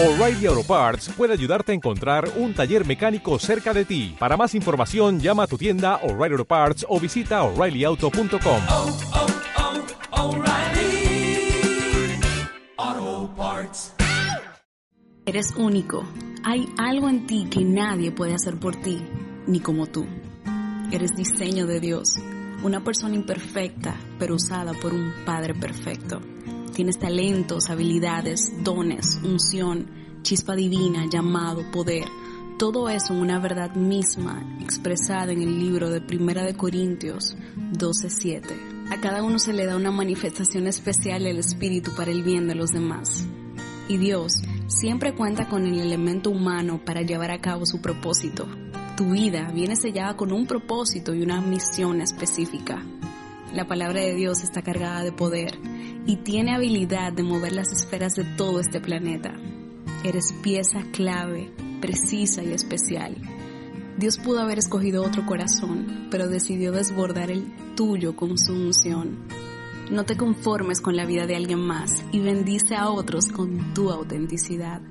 O'Reilly Auto Parts puede ayudarte a encontrar un taller mecánico cerca de ti. Para más información, llama a tu tienda O'Reilly Auto Parts o visita oreillyauto.com. oh, oh, O'Reilly Auto Parts. Eres único. Hay algo en ti que nadie puede hacer por ti, ni como tú. Eres diseño de Dios, una persona imperfecta, pero usada por un Padre perfecto. Tienes talentos, habilidades, dones, unción, chispa divina, llamado, poder. Todo eso en una verdad misma expresada en el libro de Primera de Corintios 12:7. A cada uno se le da una manifestación especial del Espíritu para el bien de los demás. Y Dios siempre cuenta con el elemento humano para llevar a cabo su propósito. Tu vida viene sellada con un propósito y una misión específica. La palabra de Dios está cargada de poder y tiene habilidad de mover las esferas de todo este planeta. Eres pieza clave, precisa y especial. Dios pudo haber escogido otro corazón, pero decidió desbordar el tuyo con su unción. No te conformes con la vida de alguien más y bendice a otros con tu autenticidad.